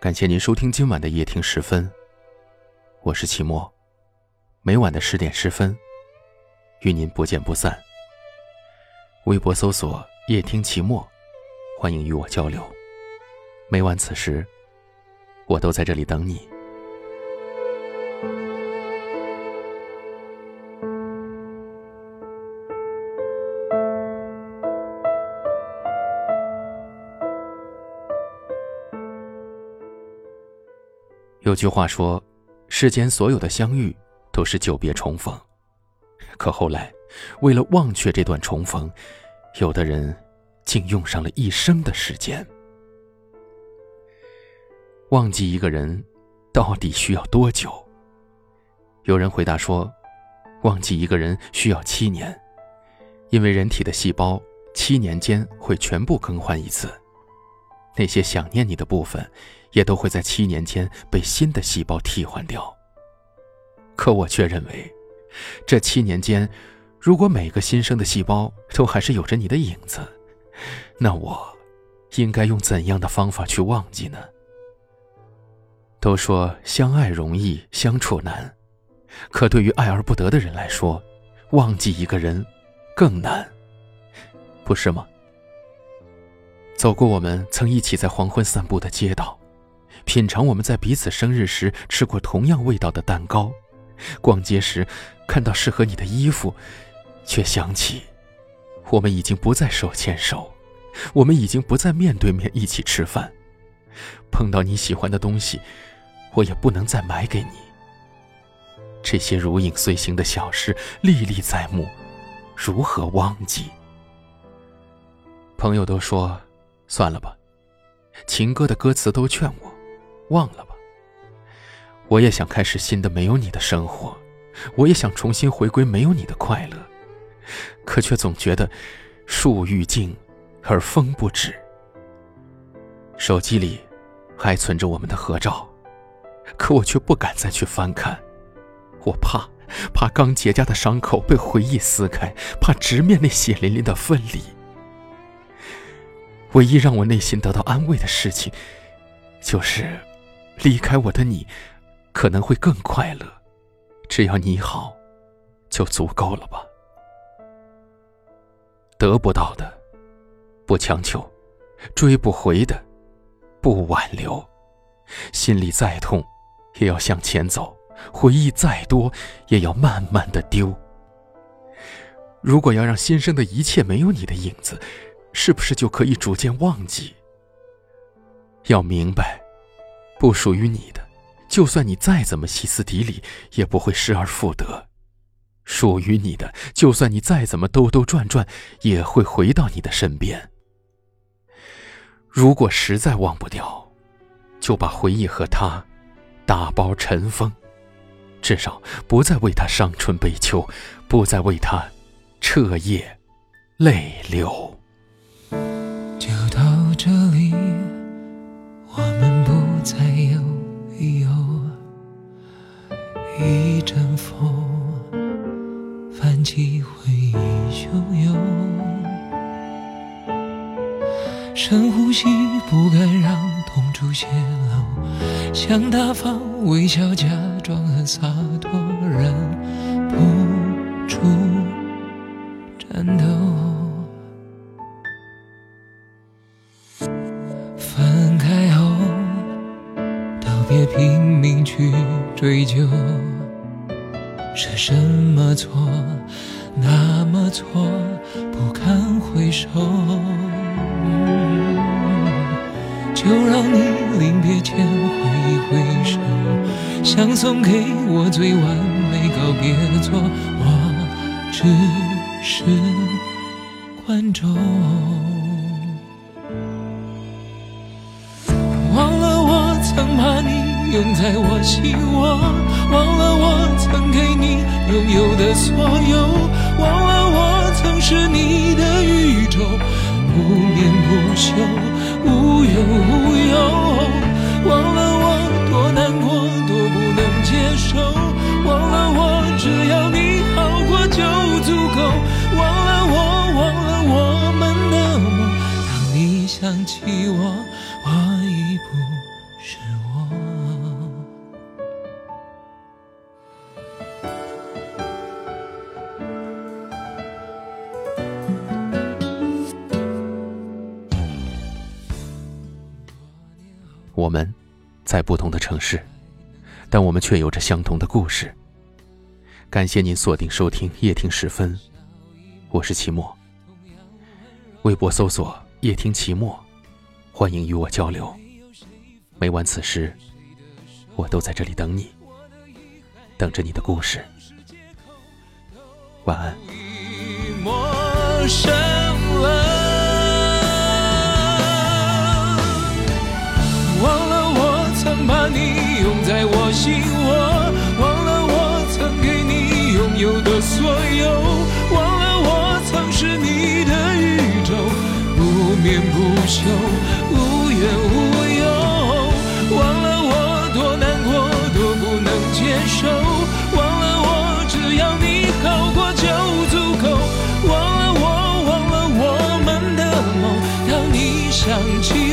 感谢您收听今晚的夜听十分，我是齐墨。每晚的十点十分，与您不见不散。微博搜索“夜听齐墨”，欢迎与我交流。每晚此时，我都在这里等你。有句话说，世间所有的相遇都是久别重逢。可后来，为了忘却这段重逢，有的人竟用上了一生的时间。忘记一个人，到底需要多久？有人回答说，忘记一个人需要七年，因为人体的细胞七年间会全部更换一次。那些想念你的部分，也都会在七年间被新的细胞替换掉。可我却认为，这七年间，如果每个新生的细胞都还是有着你的影子，那我应该用怎样的方法去忘记呢？都说相爱容易相处难，可对于爱而不得的人来说，忘记一个人更难，不是吗？走过我们曾一起在黄昏散步的街道，品尝我们在彼此生日时吃过同样味道的蛋糕，逛街时看到适合你的衣服，却想起我们已经不再手牵手，我们已经不再面对面一起吃饭，碰到你喜欢的东西，我也不能再买给你。这些如影随形的小事历历在目，如何忘记？朋友都说。算了吧，情歌的歌词都劝我忘了吧。我也想开始新的没有你的生活，我也想重新回归没有你的快乐，可却总觉得树欲静而风不止。手机里还存着我们的合照，可我却不敢再去翻看，我怕怕刚结痂的伤口被回忆撕开，怕直面那血淋淋的分离。唯一让我内心得到安慰的事情，就是离开我的你可能会更快乐。只要你好，就足够了吧。得不到的不强求，追不回的不挽留。心里再痛，也要向前走；回忆再多，也要慢慢的丢。如果要让新生的一切没有你的影子。是不是就可以逐渐忘记？要明白，不属于你的，就算你再怎么歇斯底里，也不会失而复得；属于你的，就算你再怎么兜兜转转，也会回到你的身边。如果实在忘不掉，就把回忆和他打包尘封，至少不再为他伤春悲秋，不再为他彻夜泪流。再有理由。一阵风，泛起回忆汹涌。深呼吸，不敢让痛处泄露。想大方微笑，假装很洒脱，人别拼命去追究，是什么错，那么错，不堪回首。就让你临别前挥一挥手，想送给我最完美告别作，我只是观众。忘了我曾把你拥在我心窝，忘了我曾给你拥有的所有，忘了我曾是你的宇宙，不眠不休，无忧无忧，忘了我多难过，多不能接受，忘了我只要你好过就足够，忘了我，忘了我们的梦，当你想起我，我已不。是。我我们在不同的城市，但我们却有着相同的故事。感谢您锁定收听夜听时分，我是齐墨。微博搜索夜听齐墨，欢迎与我交流。每晚此时，我都在这里等你，等着你的故事。晚安。我心窝，忘了我曾给你拥有的所有，忘了我曾是你的宇宙，不眠不休，无怨无忧，忘了我多难过，多不能接受，忘了我只要你好过就足够，忘了我，忘了我们的梦，当你想起